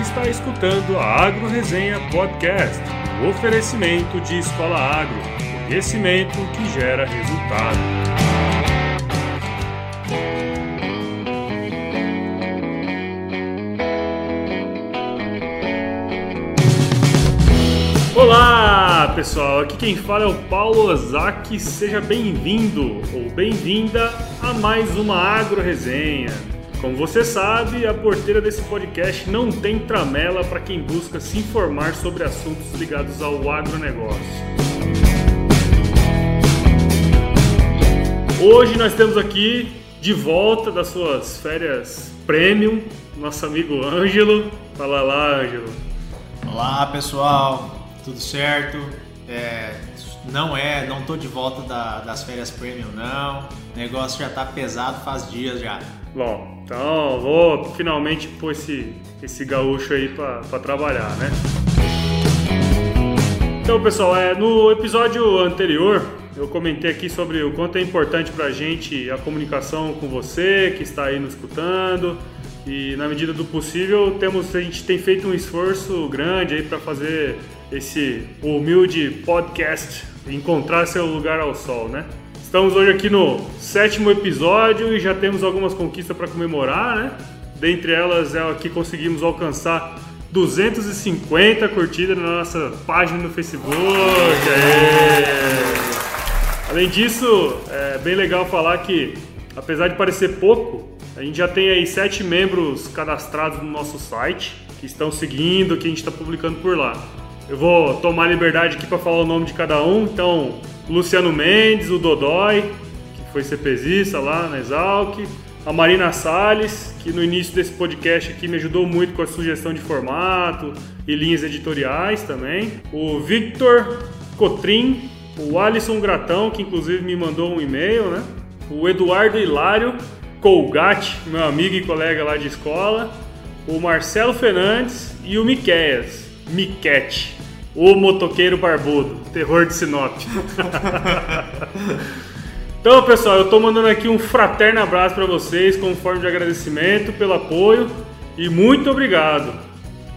está escutando a Agro Resenha Podcast, o oferecimento de Escola Agro, conhecimento que gera resultado. Olá pessoal, aqui quem fala é o Paulo Ozaki, seja bem-vindo ou bem-vinda a mais uma Agro Resenha. Como você sabe, a porteira desse podcast não tem tramela para quem busca se informar sobre assuntos ligados ao agronegócio. Hoje nós temos aqui, de volta das suas férias premium, nosso amigo Ângelo. Fala lá, Ângelo. Olá pessoal, tudo certo? É, não é, não tô de volta da- das férias premium não. O negócio já tá pesado faz dias já. Bom, então vou finalmente pôr esse, esse gaúcho aí pra trabalhar, né? Então, pessoal, é, no episódio anterior eu comentei aqui sobre o quanto é importante pra gente a comunicação com você que está aí nos escutando e na medida do possível temos a gente tem feito um esforço grande aí para fazer esse humilde podcast encontrar seu lugar ao sol, né? Estamos hoje aqui no sétimo episódio e já temos algumas conquistas para comemorar, né? Dentre elas é que conseguimos alcançar 250 curtidas na nossa página no Facebook. Aê! Além disso, é bem legal falar que, apesar de parecer pouco, a gente já tem aí sete membros cadastrados no nosso site que estão seguindo, que a gente está publicando por lá. Eu vou tomar liberdade aqui para falar o nome de cada um. Então, Luciano Mendes, o Dodói, que foi CPZista lá na Exalc, a Marina Salles, que no início desse podcast aqui me ajudou muito com a sugestão de formato e linhas editoriais também, o Victor Cotrim, o Alisson Gratão, que inclusive me mandou um e-mail, né? O Eduardo Hilário Colgate, meu amigo e colega lá de escola, o Marcelo Fernandes e o Miqueias, Miquete, o motoqueiro barbudo, terror de Sinop. Então, pessoal, eu tô mandando aqui um fraterno abraço para vocês, como forma de agradecimento pelo apoio e muito obrigado.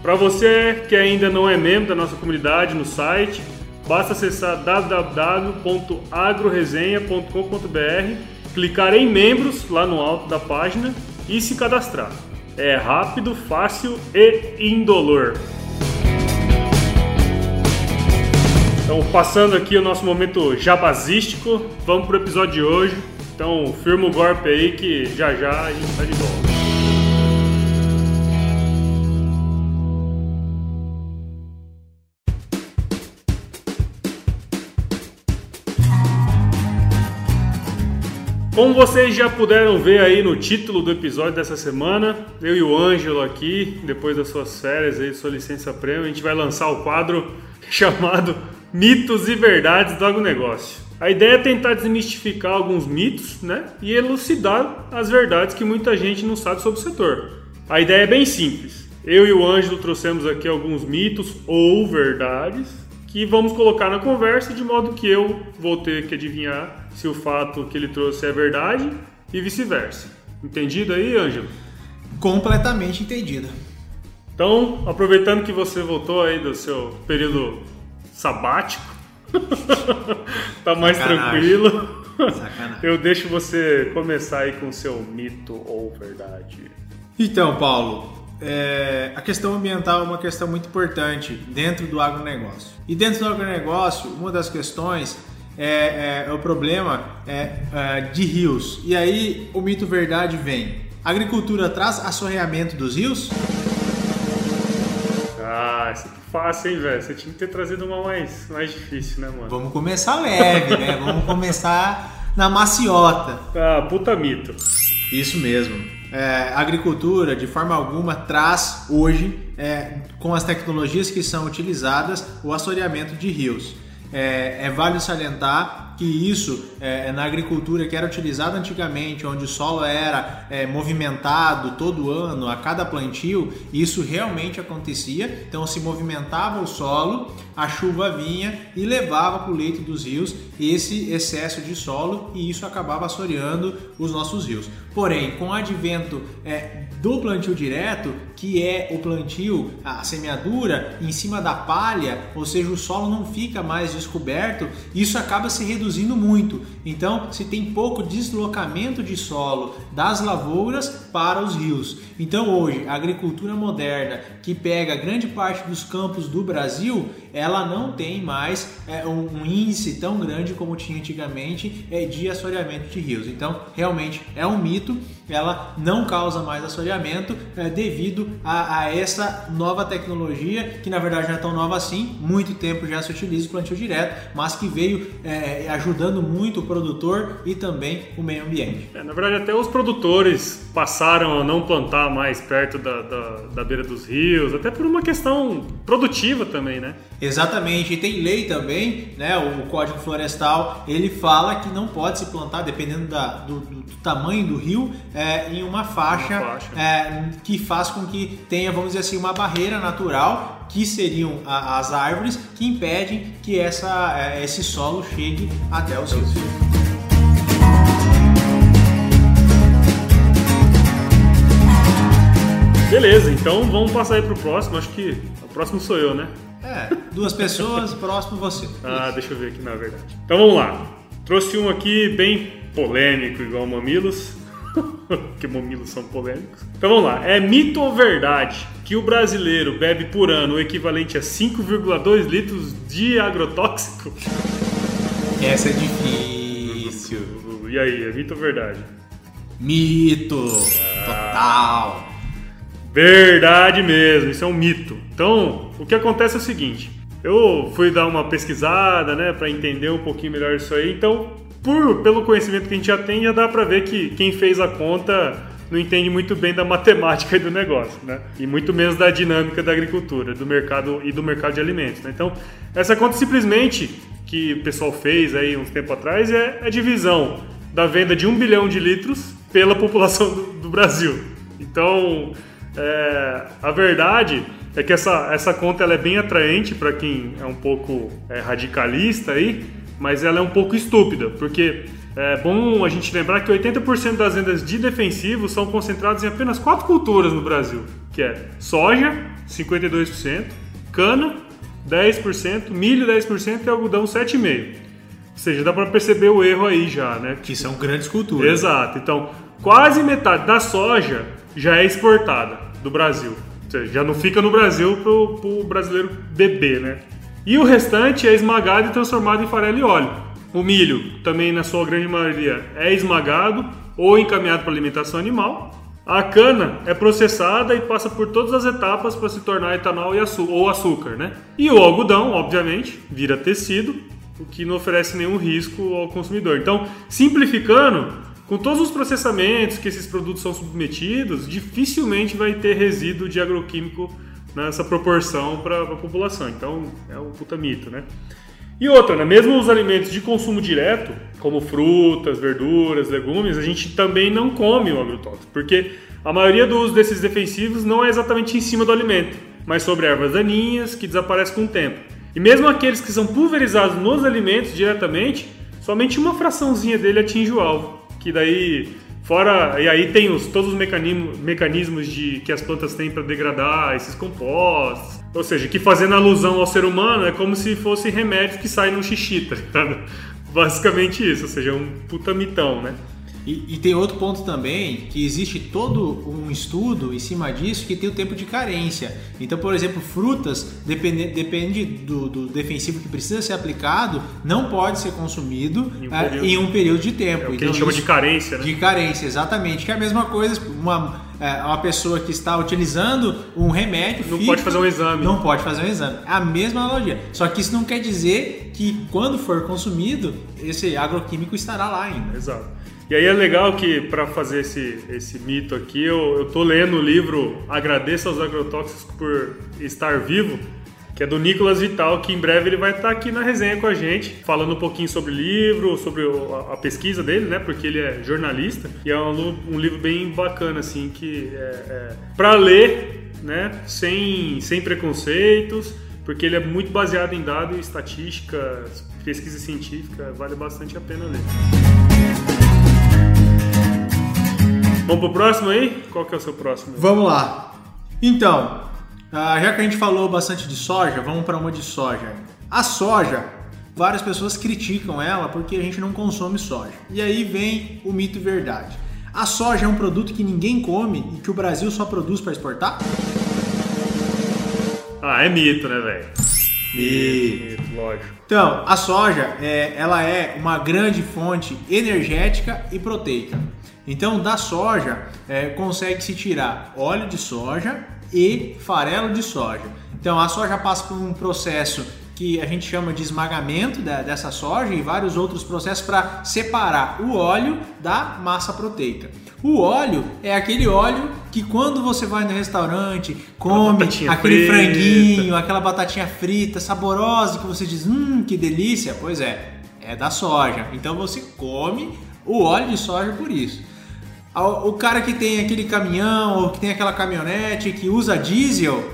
Para você que ainda não é membro da nossa comunidade no site, basta acessar www.agroresenha.com.br, clicar em membros lá no alto da página e se cadastrar. É rápido, fácil e indolor. Então, passando aqui o nosso momento jabazístico, vamos pro episódio de hoje. Então, firma o golpe aí que já já a gente tá de volta. Como vocês já puderam ver aí no título do episódio dessa semana, eu e o Ângelo aqui, depois das suas férias aí, sua licença prêmio, a gente vai lançar o quadro chamado Mitos e Verdades do Agronegócio. A ideia é tentar desmistificar alguns mitos, né, e elucidar as verdades que muita gente não sabe sobre o setor. A ideia é bem simples. Eu e o Ângelo trouxemos aqui alguns mitos ou verdades que vamos colocar na conversa de modo que eu vou ter que adivinhar se o fato que ele trouxe é verdade e vice-versa. Entendido aí, Ângelo? Completamente entendido. Então, aproveitando que você voltou aí do seu período sabático, tá mais Sacanagem. tranquilo. Sacanagem. Eu deixo você começar aí com o seu mito ou verdade. Então, Paulo, é, a questão ambiental é uma questão muito importante dentro do agronegócio. E dentro do agronegócio, uma das questões é, é- é o problema é, é, de rios. E aí o mito verdade vem. A agricultura traz assoreamento dos rios? É fácil, hein, velho? Você tinha que ter trazido uma mais, mais difícil, né, mano? Vamos começar leve, né? Vamos começar na maciota. Ah, puta mito. Isso mesmo. É, a agricultura, de forma alguma, traz hoje, é, com as tecnologias que são utilizadas, o assoreamento de rios. É, é válido salientar que isso é, na agricultura que era utilizado antigamente, onde o solo era é, movimentado todo ano, a cada plantio, isso realmente acontecia. Então se movimentava o solo, a chuva vinha e levava para o leito dos rios esse excesso de solo e isso acabava assoreando os nossos rios. Porém, com o advento é, do plantio direto, que é o plantio, a semeadura em cima da palha, ou seja, o solo não fica mais descoberto, isso acaba se reduzindo muito. Então, se tem pouco deslocamento de solo das lavouras para os rios. Então, hoje, a agricultura moderna, que pega grande parte dos campos do Brasil, ela não tem mais é, um, um, índice tão grande como tinha antigamente é, de assoreamento de rios. Então, realmente é um mito, ela não causa mais assoreamento é, devido a, a, essa nova tecnologia, que na verdade não é tão nova assim, muito tempo já se utiliza o plantio direto, mas que veio é, ajudando muito o produtor e também o meio ambiente. É, na verdade, até os produtores passaram a não plantar mais perto da, da, da beira dos rios, até por uma questão produtiva também, né? Exatamente, e tem lei também, né? O Código Florestal ele fala que não pode se plantar, dependendo da, do, do, tamanho do rio, é, em uma faixa, uma faixa. É, que faz com que tenha, vamos dizer assim, uma barreira natural, que seriam a, as árvores, que impedem que essa, é, esse solo chegue até os rios. Beleza, então vamos passar aí pro próximo. Acho que o próximo sou eu, né? É, duas pessoas, próximo você. Ah, deixa eu ver aqui na verdade. Então vamos lá. Trouxe um aqui bem polêmico, igual mamilos. que mamilos são polêmicos. Então vamos lá. É mito ou verdade que o brasileiro bebe por ano o equivalente a 5,2 litros de agrotóxico? Essa é difícil. E aí, é mito ou verdade? Mito! Ah. Total! Verdade mesmo, isso é um mito. Então, o que acontece é o seguinte: eu fui dar uma pesquisada, né, para entender um pouquinho melhor isso aí. Então, por, pelo conhecimento que a gente já tem, já dá para ver que quem fez a conta não entende muito bem da matemática do negócio, né? E muito menos da dinâmica da agricultura, do mercado e do mercado de alimentos. Né? Então, essa conta simplesmente que o pessoal fez aí uns tempo atrás é a divisão da venda de um bilhão de litros pela população do, do Brasil. Então, é, a verdade é que essa, essa conta ela é bem atraente para quem é um pouco é, radicalista aí, mas ela é um pouco estúpida, porque é bom a gente lembrar que 80% das vendas de defensivos são concentradas em apenas quatro culturas no Brasil, que é soja, 52%, cana, 10%, milho 10% e algodão 7,5%. Ou seja, dá para perceber o erro aí já, né? Que são grandes culturas. Exato. Então, quase metade da soja já é exportada do Brasil. Ou seja, já não fica no Brasil para o brasileiro beber, né? E o restante é esmagado e transformado em farelo e óleo. O milho, também na sua grande maioria, é esmagado ou encaminhado para alimentação animal. A cana é processada e passa por todas as etapas para se tornar etanol ou açúcar, né? E o algodão, obviamente, vira tecido, o que não oferece nenhum risco ao consumidor. Então, simplificando, com todos os processamentos que esses produtos são submetidos, dificilmente vai ter resíduo de agroquímico nessa proporção para a população. Então é um puta mito, né? E outra, né? mesmo os alimentos de consumo direto, como frutas, verduras, legumes, a gente também não come o agrotóxico, porque a maioria do uso desses defensivos não é exatamente em cima do alimento, mas sobre ervas daninhas que desaparecem com o tempo. E mesmo aqueles que são pulverizados nos alimentos diretamente, somente uma fraçãozinha dele atinge o alvo que daí fora e aí tem os, todos os mecanismos, mecanismos de que as plantas têm para degradar esses compostos, ou seja, que fazendo alusão ao ser humano é como se fosse remédio que sai no xixi, tá ligado? Basicamente isso, ou seja, é um puta mitão, né? E, e, tem outro ponto também, que existe todo um estudo em cima disso que tem o tempo de carência. Então, por exemplo, frutas, depende, depende do, do defensivo que precisa ser aplicado, não pode ser consumido em um, é, período, em um período, de tempo. É o que então, a gente chama de carência, né? De carência, exatamente. Que é a mesma coisa, uma, é, uma pessoa que está utilizando um remédio. Não pode fazer um exame. Não pode fazer um exame. É a mesma analogia. Só que isso não quer dizer que quando for consumido, esse agroquímico estará lá ainda. Exato. E aí é legal que, para fazer esse, esse mito aqui, eu, eu tô lendo o livro Agradeça aos Agrotóxicos por Estar Vivo, que é do Nicolas Vital, que em breve ele vai estar aqui na resenha com a gente, falando um pouquinho sobre o livro, sobre a, a pesquisa dele, né? Porque ele é jornalista e é um, um livro bem bacana, assim, que é, é para ler, né? Sem, sem preconceitos, porque ele é muito baseado em dados estatísticas pesquisa científica, vale bastante a pena ler. Vamos pro próximo aí? Qual que é o seu próximo? Vamos lá. Então, ah, já que a gente falou bastante de soja, vamos para uma de soja. A soja, várias pessoas criticam ela porque a gente não consome soja. E aí vem o mito e verdade. A soja é um produto que ninguém come e que o Brasil só produz para exportar? Ah, é mito, né, velho? Mito. Mito, lógico. Então, a soja, é, ela é uma grande fonte energética e proteica. Então, da soja, é, consegue-se tirar óleo de soja e farelo de soja. Então, a soja passa por um processo que a gente chama de esmagamento da, dessa soja e vários outros processos para separar o óleo da massa proteica. O óleo é aquele óleo que quando você vai no restaurante, come aquele frita. franguinho, aquela batatinha frita saborosa que você diz, hum, que delícia. Pois é, é da soja. Então você come o óleo de soja por isso. O cara que tem aquele caminhão ou que tem aquela caminhonete que usa diesel,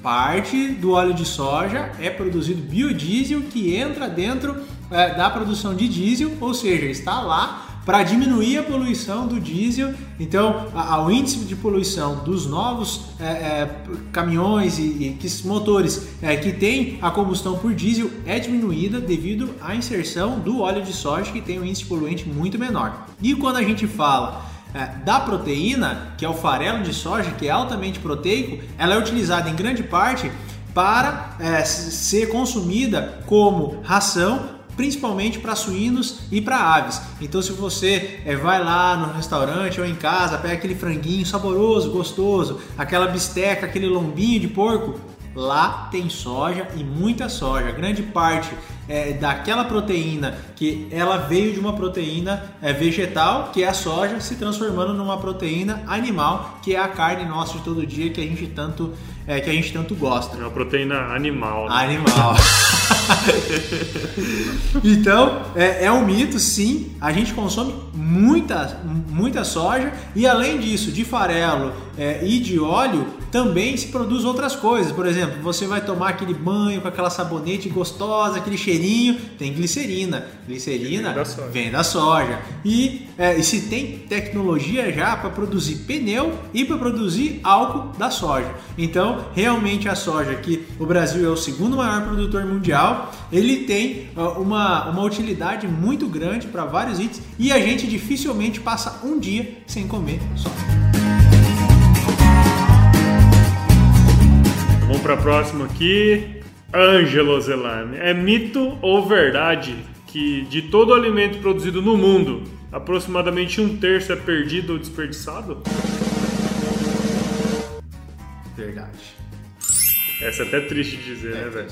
parte do óleo de soja é produzido biodiesel que entra dentro é, da produção de diesel, ou seja, está lá para diminuir a poluição do diesel. Então, o índice de poluição dos novos é, é, caminhões e, e que, motores é, que têm a combustão por diesel é diminuída devido à inserção do óleo de soja, que tem um índice poluente muito menor. E quando a gente fala é, da proteína, que é o farelo de soja, que é altamente proteico, ela é utilizada em grande parte para é, ser consumida como ração principalmente para suínos e para aves. Então, se você é, vai lá no restaurante ou em casa, pega aquele franguinho saboroso, gostoso, aquela bisteca, aquele lombinho de porco, lá tem soja e muita soja. Grande parte é, daquela proteína que ela veio de uma proteína é, vegetal, que é a soja, se transformando numa proteína animal, que é a carne nossa de todo dia que a gente tanto é, que a gente tanto gosta. É uma proteína animal. Né? Animal. então, é, é, um mito, sim. A gente consome muita, muita soja e além disso, de farelo é, e de óleo, também se produz outras coisas. Por exemplo, você vai tomar aquele banho com aquela sabonete gostosa, aquele cheirinho, tem glicerina. Glicerina vem da soja. Vem da soja. E, é, e se tem tecnologia já para produzir pneu e para produzir álcool da soja. Então, realmente a soja, que o Brasil é o segundo maior produtor mundial, ele tem uma, uma utilidade muito grande para vários itens e a gente dificilmente passa um dia sem comer soja. Vamos para a próxima aqui. Ângelo Zelani. É mito ou verdade que de todo o alimento produzido no mundo, aproximadamente um terço é perdido ou desperdiçado? Verdade. Essa é até triste de dizer, é né, velho?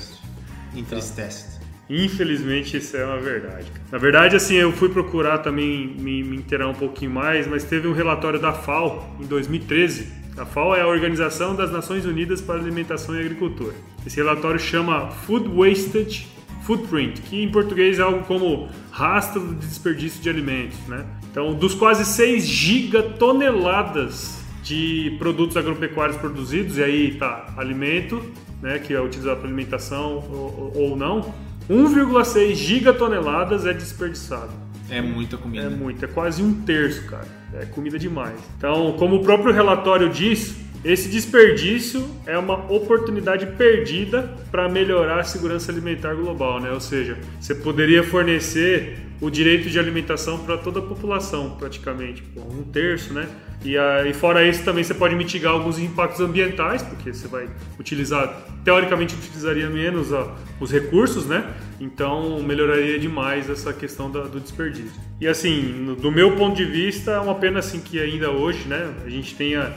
Entristece. Infelizmente, isso é uma verdade. Na verdade, assim, eu fui procurar também me, me inteirar um pouquinho mais, mas teve um relatório da FAO em 2013 a FAO é a Organização das Nações Unidas para Alimentação e Agricultura. Esse relatório chama Food Wastage Footprint, que em português é algo como rastro de desperdício de alimentos. Né? Então, dos quase 6 gigatoneladas de produtos agropecuários produzidos, e aí tá alimento, né, que é utilizado para alimentação ou, ou não, 1,6 gigatoneladas é desperdiçado. É muita comida. É muito, é quase um terço, cara. É comida demais. Então, como o próprio relatório diz, esse desperdício é uma oportunidade perdida para melhorar a segurança alimentar global, né? Ou seja, você poderia fornecer o direito de alimentação para toda a população, praticamente, um terço, né? E, e fora isso, também você pode mitigar alguns impactos ambientais, porque você vai utilizar, teoricamente, utilizaria menos os recursos, né? Então, melhoraria demais essa questão da, do desperdício. E assim, no, do meu ponto de vista, é uma pena assim que ainda hoje, né? A gente tenha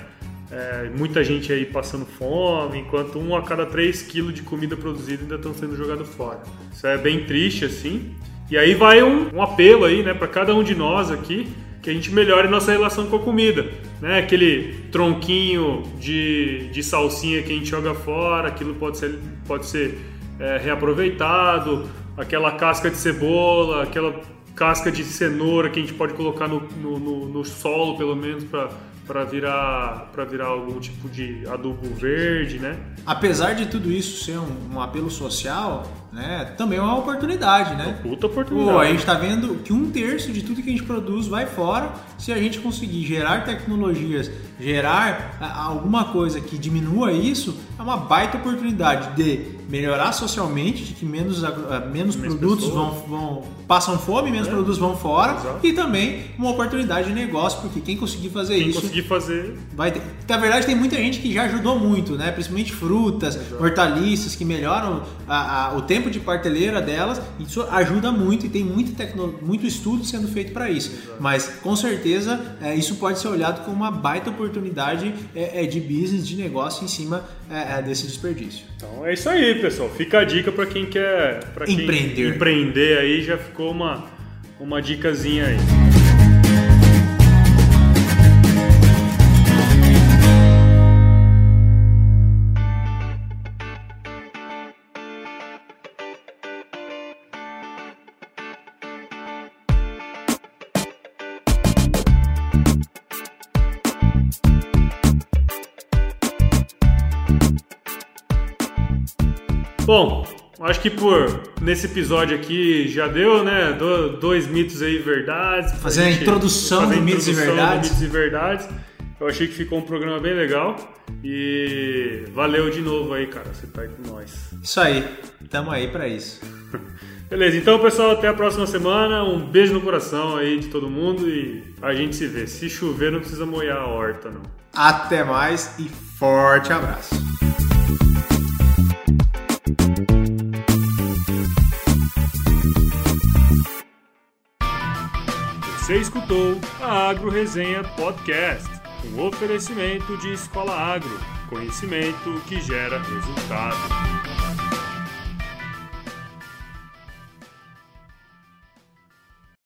é, muita gente aí passando fome, enquanto um a cada 3 quilos de comida produzida ainda estão sendo jogados fora. Isso é bem triste, assim. E aí vai um, um apelo aí, né, para cada um de nós aqui, que a gente melhore nossa relação com a comida. Né? Aquele tronquinho de, de salsinha que a gente joga fora, aquilo pode ser, pode ser é, reaproveitado, aquela casca de cebola, aquela casca de cenoura que a gente pode colocar no, no, no, no solo, pelo menos, para para virar para virar algum tipo de adubo verde, né? Apesar de tudo isso ser um, um apelo social, né? Também é uma oportunidade, né? Puta oportunidade. Pô, a gente está vendo que um terço de tudo que a gente produz vai fora. Se a gente conseguir gerar tecnologias, gerar alguma coisa que diminua isso, é uma baita oportunidade de melhorar socialmente, de que menos, menos, menos produtos vão, vão, passam fome, menos é. produtos vão fora Exato. e também uma oportunidade de negócio, porque quem conseguir fazer quem isso. Quem conseguir fazer. Vai ter. Na verdade, tem muita gente que já ajudou muito, né? Principalmente frutas, Exato. hortaliças que melhoram a, a, o tempo de parteleira delas. Isso ajuda muito e tem muito, tecno, muito estudo sendo feito para isso. Exato. Mas com certeza é, isso pode ser olhado como uma baita oportunidade é, é de business, de negócio em cima é, é desse desperdício. Então é isso aí, pessoal. Fica a dica para quem quer pra quem empreender. empreender aí, já ficou uma, uma dicasinha aí. Bom, acho que por nesse episódio aqui já deu, né? Do, dois mitos aí verdades. Fazer a introdução fazer de mitos e verdades. mitos e verdades. Eu achei que ficou um programa bem legal e valeu de novo aí, cara. Você tá aí com nós. Isso aí, tamo aí para isso. Beleza, então pessoal, até a próxima semana. Um beijo no coração aí de todo mundo e a gente se vê. Se chover, não precisa molhar a horta, não. Até mais e forte abraço. Você escutou a Agro Resenha Podcast, um oferecimento de Escola Agro, conhecimento que gera resultado.